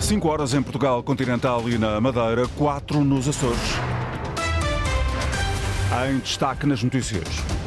5 horas em Portugal continental e na Madeira, 4 nos Açores. Em destaque nas notícias.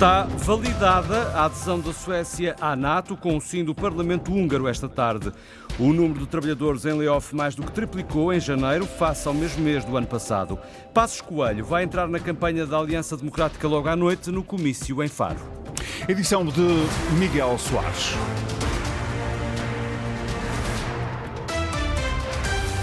Está validada a adesão da Suécia à NATO com o sim do Parlamento húngaro esta tarde. O número de trabalhadores em layoff mais do que triplicou em janeiro, face ao mesmo mês do ano passado. Passos Coelho vai entrar na campanha da Aliança Democrática logo à noite no comício em Faro. Edição de Miguel Soares.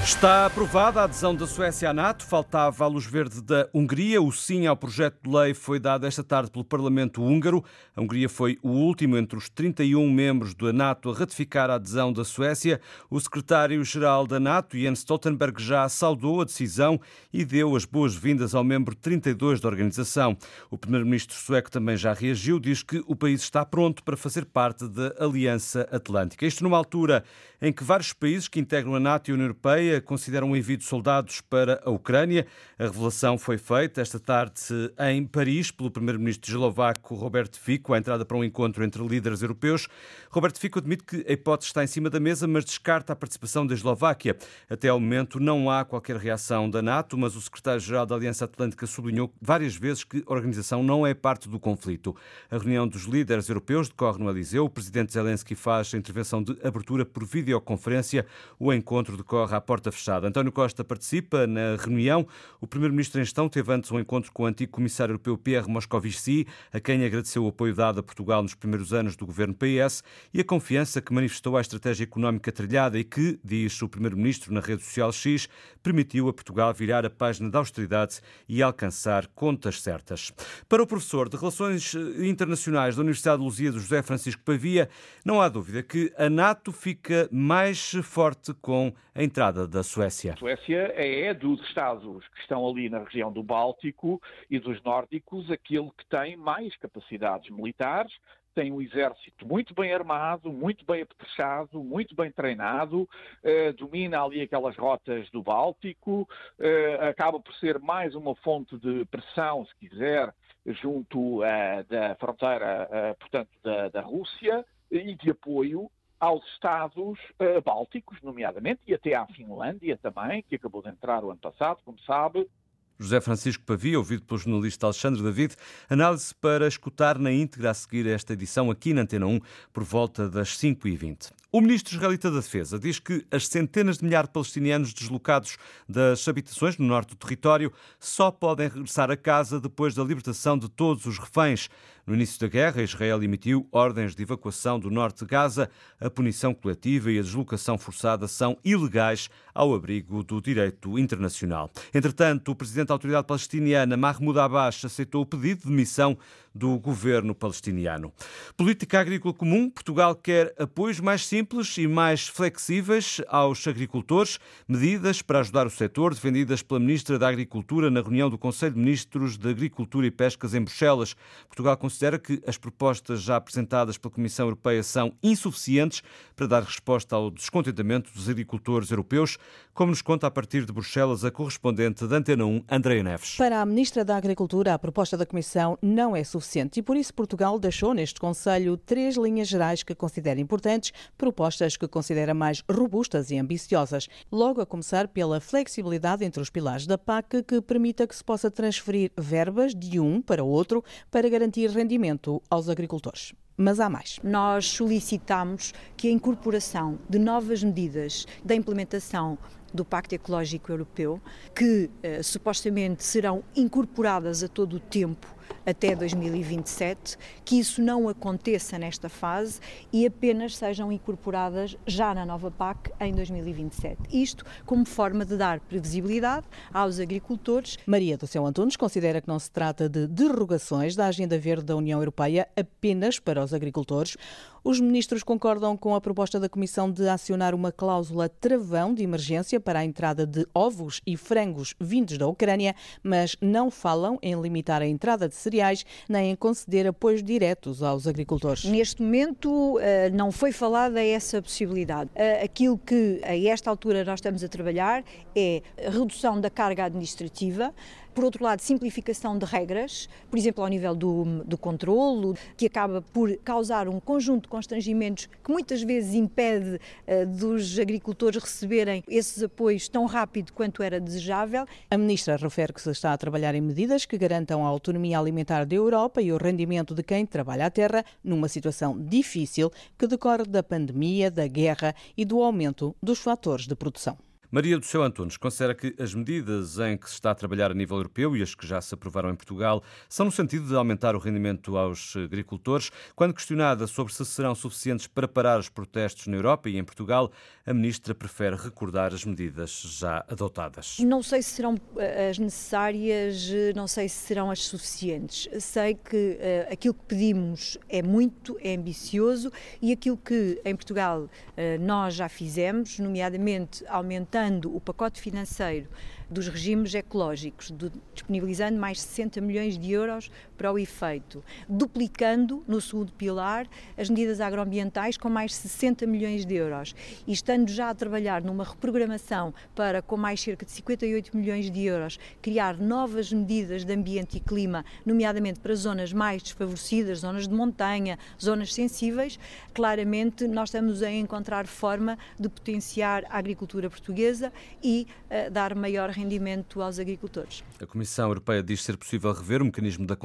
Está aprovada a adesão da Suécia à NATO, faltava a luz verde da Hungria. O sim ao projeto de lei foi dado esta tarde pelo Parlamento húngaro. A Hungria foi o último entre os 31 membros da NATO a ratificar a adesão da Suécia. O secretário-geral da NATO, Jens Stoltenberg, já saudou a decisão e deu as boas-vindas ao membro 32 da organização. O primeiro-ministro sueco também já reagiu, diz que o país está pronto para fazer parte da Aliança Atlântica. Isto numa altura em que vários países que integram a NATO e a União Europeia consideram o envio de soldados para a Ucrânia. A revelação foi feita esta tarde em Paris pelo primeiro-ministro eslovaco Roberto Fico, à entrada para um encontro entre líderes europeus. Roberto Fico admite que a hipótese está em cima da mesa, mas descarta a participação da Eslováquia. Até ao momento não há qualquer reação da NATO, mas o secretário-geral da Aliança Atlântica sublinhou várias vezes que a organização não é parte do conflito. A reunião dos líderes europeus decorre no Eliseu. O presidente Zelensky faz a intervenção de abertura por videoconferência. O encontro decorre à porta fechada. António Costa participa na reunião. O primeiro-ministro em gestão teve antes um encontro com o antigo comissário europeu Pierre Moscovici, a quem agradeceu o apoio dado a Portugal nos primeiros anos do governo PS e a confiança que manifestou à estratégia económica trilhada e que, diz o primeiro-ministro na rede social X, permitiu a Portugal virar a página da austeridade e alcançar contas certas. Para o professor de Relações Internacionais da Universidade de Lusíada, José Francisco Pavia, não há dúvida que a NATO fica mais forte com a entrada da Suécia. A Suécia é dos Estados que estão ali na região do Báltico e dos nórdicos aquele que tem mais capacidades militares, tem um exército muito bem armado, muito bem apetrechado, muito bem treinado, eh, domina ali aquelas rotas do Báltico, eh, acaba por ser mais uma fonte de pressão, se quiser, junto uh, da fronteira, uh, portanto, da, da, Rússia e de apoio aos Estados uh, bálticos, nomeadamente, e até à Finlândia também, que acabou de entrar o ano passado, como sabe. José Francisco Pavia, ouvido pelo jornalista Alexandre David, análise para escutar na íntegra a seguir esta edição aqui na Antena 1, por volta das 5h20. O ministro israelita da Defesa diz que as centenas de milhares de palestinianos deslocados das habitações no norte do território só podem regressar a casa depois da libertação de todos os reféns. No início da guerra, Israel emitiu ordens de evacuação do norte de Gaza. A punição coletiva e a deslocação forçada são ilegais ao abrigo do direito internacional. Entretanto, o presidente da autoridade palestiniana, Mahmoud Abbas, aceitou o pedido de demissão do governo palestiniano. Política agrícola comum. Portugal quer apoios mais simples e mais flexíveis aos agricultores, medidas para ajudar o setor defendidas pela ministra da Agricultura na reunião do Conselho de Ministros de Agricultura e Pescas em Bruxelas. Portugal considera que as propostas já apresentadas pela Comissão Europeia são insuficientes para dar resposta ao descontentamento dos agricultores europeus, como nos conta a partir de Bruxelas a correspondente da Antena 1, Andreia Neves. Para a ministra da Agricultura, a proposta da Comissão não é suficiente e por isso Portugal deixou neste Conselho três linhas gerais que considera importantes, propostas que considera mais robustas e ambiciosas. Logo a começar pela flexibilidade entre os pilares da PAC que permita que se possa transferir verbas de um para outro para garantir rendimento aos agricultores mas há mais. Nós solicitamos que a incorporação de novas medidas da implementação do Pacto Ecológico Europeu, que eh, supostamente serão incorporadas a todo o tempo até 2027, que isso não aconteça nesta fase e apenas sejam incorporadas já na nova PAC em 2027. Isto como forma de dar previsibilidade aos agricultores. Maria do Céu Antunes considera que não se trata de derrogações da agenda verde da União Europeia apenas para os agricultores. Os ministros concordam com a proposta da Comissão de acionar uma cláusula travão de emergência para a entrada de ovos e frangos vindos da Ucrânia, mas não falam em limitar a entrada de cereais nem em conceder apoios diretos aos agricultores. Neste momento eh, não foi falada essa possibilidade. Eh, aquilo que a esta altura nós estamos a trabalhar é redução da carga administrativa, por outro lado, simplificação de regras, por exemplo, ao nível do, do controlo, que acaba por causar um conjunto de constrangimentos que muitas vezes impede uh, dos agricultores receberem esses apoios tão rápido quanto era desejável. A ministra refere que se está a trabalhar em medidas que garantam a autonomia alimentar da Europa e o rendimento de quem trabalha a terra numa situação difícil que decorre da pandemia, da guerra e do aumento dos fatores de produção. Maria do Céu Antunes considera que as medidas em que se está a trabalhar a nível europeu e as que já se aprovaram em Portugal são no sentido de aumentar o rendimento aos agricultores. Quando questionada sobre se serão suficientes para parar os protestos na Europa e em Portugal, a ministra prefere recordar as medidas já adotadas. Não sei se serão eh, as necessárias, não sei se serão as suficientes. Sei que uh, aquilo que pedimos é muito, é ambicioso e aquilo que em Portugal uh, nós já fizemos, nomeadamente aumentando aumentando o pacote financeiro dos regimes ecológicos, do, disponibilizando mais 60 milhões de euros para o efeito, duplicando no segundo pilar as medidas agroambientais com mais 60 milhões de euros e estando já a trabalhar numa reprogramação para, com mais cerca de 58 milhões de euros, criar novas medidas de ambiente e clima, nomeadamente para zonas mais desfavorecidas, zonas de montanha, zonas sensíveis, claramente nós estamos a encontrar forma de potenciar a agricultura portuguesa e uh, dar maior rendimento aos agricultores. A Comissão Europeia diz ser possível rever o mecanismo da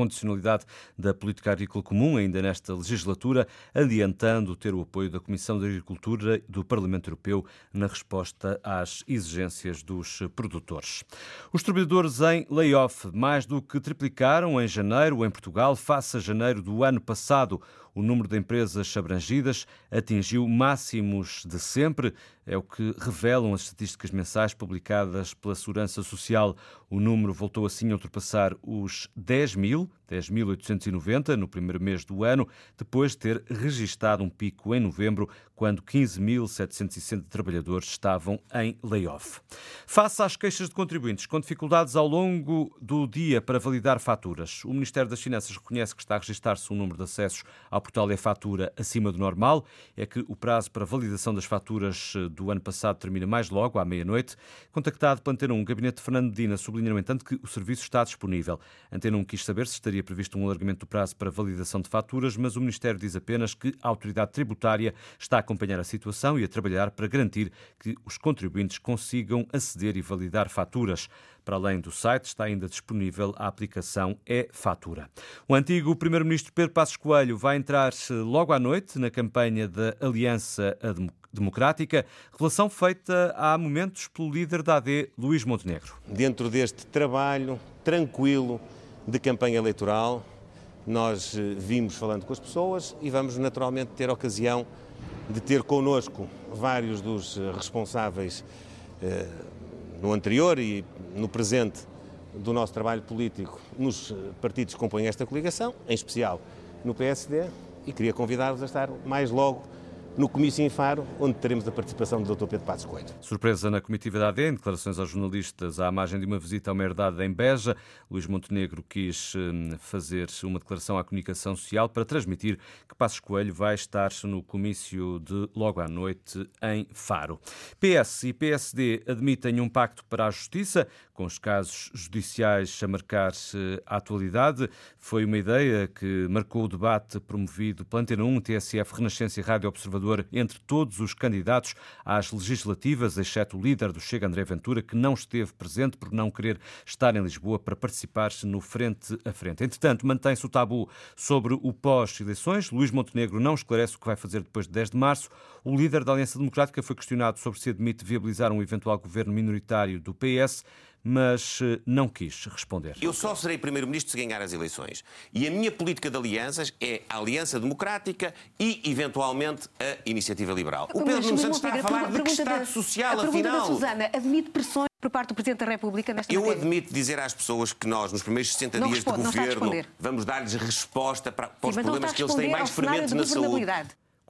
da política agrícola comum ainda nesta legislatura, adiantando ter o apoio da Comissão de Agricultura do Parlamento Europeu na resposta às exigências dos produtores. Os trabalhadores em layoff mais do que triplicaram em janeiro em Portugal face a janeiro do ano passado. O número de empresas abrangidas atingiu máximos de sempre, é o que revelam as estatísticas mensais publicadas pela Segurança Social. O número voltou assim a ultrapassar os 10 mil, 10.890 no primeiro mês do ano, depois de ter registado um pico em novembro, quando 15.760 trabalhadores estavam em layoff. Face às queixas de contribuintes com dificuldades ao longo do dia para validar faturas, o Ministério das Finanças reconhece que está a registrar-se um número de acessos ao portal e fatura acima do normal. É que o prazo para validação das faturas eh, do ano passado termina mais logo, à meia-noite. Contactado pela Antena 1, o gabinete de Fernando Medina sublinha, no entanto, que o serviço está disponível. Antena 1 quis saber se estaria previsto um alargamento do prazo para validação de faturas, mas o Ministério diz apenas que a autoridade tributária está a acompanhar a situação e a trabalhar para garantir que os contribuintes consigam aceder e validar faturas. Para além do site, está ainda disponível a aplicação e-Fatura. O antigo Primeiro-Ministro Pedro Passos Coelho vai entrar logo à noite na campanha da Aliança Democrática, relação feita há momentos pelo líder da AD, Luís Montenegro. Dentro deste trabalho tranquilo de campanha eleitoral, nós eh, vimos falando com as pessoas e vamos naturalmente ter ocasião de ter connosco vários dos eh, responsáveis eh, no anterior e no presente do nosso trabalho político nos partidos que compõem esta coligação, em especial no PSD, e queria convidar-vos a estar mais logo no comício em Faro, onde teremos a participação do Dr. Pedro Passos Coelho. Surpresa na comitiva da AD, em declarações aos jornalistas à margem de uma visita a uma herdade em Beja. Luís Montenegro quis hum, fazer uma declaração à comunicação social para transmitir que Passos Coelho vai estar no comício de logo à noite em Faro. PS e PSD admitem um pacto para a justiça, com os casos judiciais a marcar a atualidade. Foi uma ideia que marcou o debate promovido pela Antena 1, TSF, Renascença e Rádio Observador entre todos os candidatos às legislativas, exceto o líder do Chega, André Ventura, que não esteve presente por não querer estar em Lisboa para participar no frente a frente. Entretanto, mantém-se o tabu sobre o pós-eleições. Luís Montenegro não esclarece o que vai fazer depois de 10 de março. O líder da Aliança Democrática foi questionado sobre se admite viabilizar um eventual governo minoritário do PS mas eh, não quis responder. Eu só serei Primeiro-Ministro se ganhar as eleições. E a minha política de alianças é a Aliança Democrática e, eventualmente, a Iniciativa Liberal. O Pedro Nuno Santos está a falar de que Estado social, a afinal. Da Susana admite pressões por parte do Presidente da República nesta Eu matéria? admito dizer às pessoas que nós, nos primeiros 60 não dias responde, de governo, vamos dar-lhes resposta para, para Sim, os problemas que eles têm mais fermentes na saúde.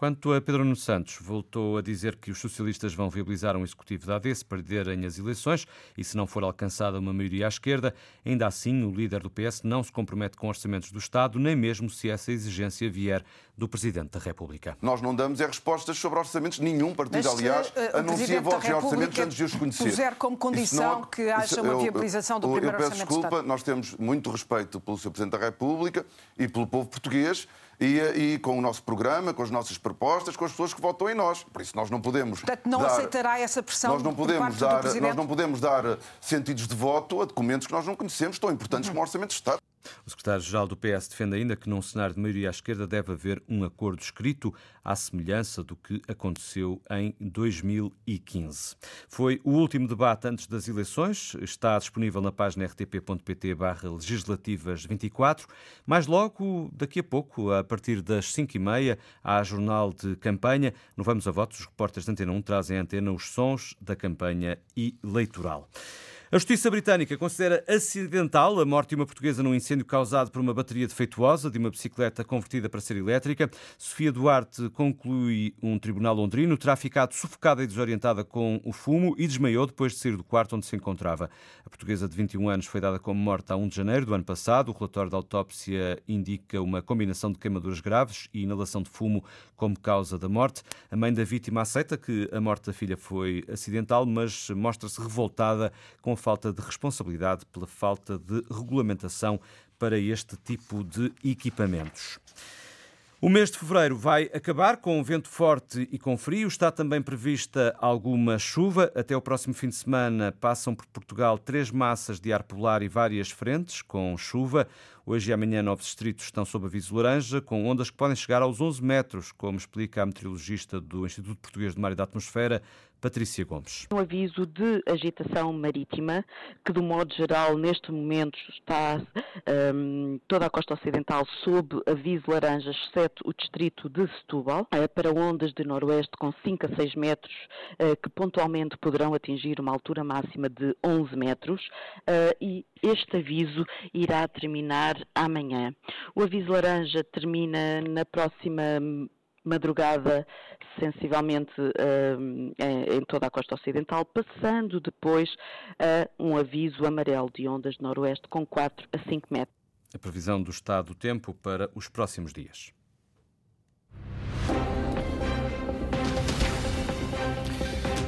Quanto a Pedro Nuno Santos, voltou a dizer que os socialistas vão viabilizar um executivo da AD se perderem as eleições e se não for alcançada uma maioria à esquerda. Ainda assim, o líder do PS não se compromete com orçamentos do Estado, nem mesmo se essa exigência vier do Presidente da República. Nós não damos é respostas sobre orçamentos. Nenhum partido, Mas, aliás, uh, anuncia votos em orçamentos antes de os conhecer. puser como condição que haja uma viabilização do eu, primeiro eu peço orçamento desculpa, do Estado. nós temos muito respeito pelo Sr. Presidente da República e pelo povo português e, e, com o nosso programa, com as nossas propostas, com as pessoas que votam em nós. Por isso nós não podemos. Portanto, não dar, aceitará essa pressão nós não podemos dar? Nós não podemos dar sentidos de voto a documentos que nós não conhecemos, tão importantes como o Orçamento de Estado. O secretário-geral do PS defende ainda que num cenário de maioria à esquerda deve haver um acordo escrito à semelhança do que aconteceu em 2015. Foi o último debate antes das eleições. Está disponível na página rtp.pt legislativas 24. Mais logo, daqui a pouco, a partir das 5h30, há jornal de campanha. No Vamos a Votos, os repórteres da Antena 1 trazem à antena os sons da campanha eleitoral. A Justiça Britânica considera acidental a morte de uma portuguesa num incêndio causado por uma bateria defeituosa de uma bicicleta convertida para ser elétrica. Sofia Duarte conclui um tribunal londrino terá ficado sufocada e desorientada com o fumo e desmaiou depois de sair do quarto onde se encontrava. A portuguesa de 21 anos foi dada como morta a 1 de janeiro do ano passado. O relatório da autópsia indica uma combinação de queimaduras graves e inalação de fumo como causa da morte. A mãe da vítima aceita que a morte da filha foi acidental, mas mostra-se revoltada com a falta de responsabilidade, pela falta de regulamentação para este tipo de equipamentos. O mês de fevereiro vai acabar com vento forte e com frio. Está também prevista alguma chuva. Até o próximo fim de semana passam por Portugal três massas de ar polar e várias frentes com chuva. Hoje e amanhã, novos distritos estão sob aviso laranja, com ondas que podem chegar aos 11 metros, como explica a meteorologista do Instituto Português de Mar e da Atmosfera, Patrícia Gomes. Um aviso de agitação marítima, que, do modo geral, neste momento está um, toda a costa ocidental sob aviso laranja, exceto o distrito de Setúbal, uh, para ondas de noroeste com 5 a 6 metros, uh, que pontualmente poderão atingir uma altura máxima de 11 metros, uh, e este aviso irá terminar amanhã. O aviso laranja termina na próxima madrugada sensivelmente uh, em toda a costa ocidental, passando depois a um aviso amarelo de ondas de noroeste com 4 a 5 metros. A previsão do estado do tempo para os próximos dias.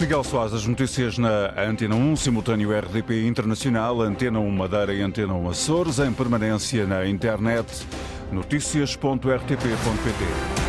Miguel Soares, as notícias na Antena 1, simultâneo RDP Internacional, Antena 1 Madeira e Antena 1 Açores, em permanência na internet, notícias.rtp.pt.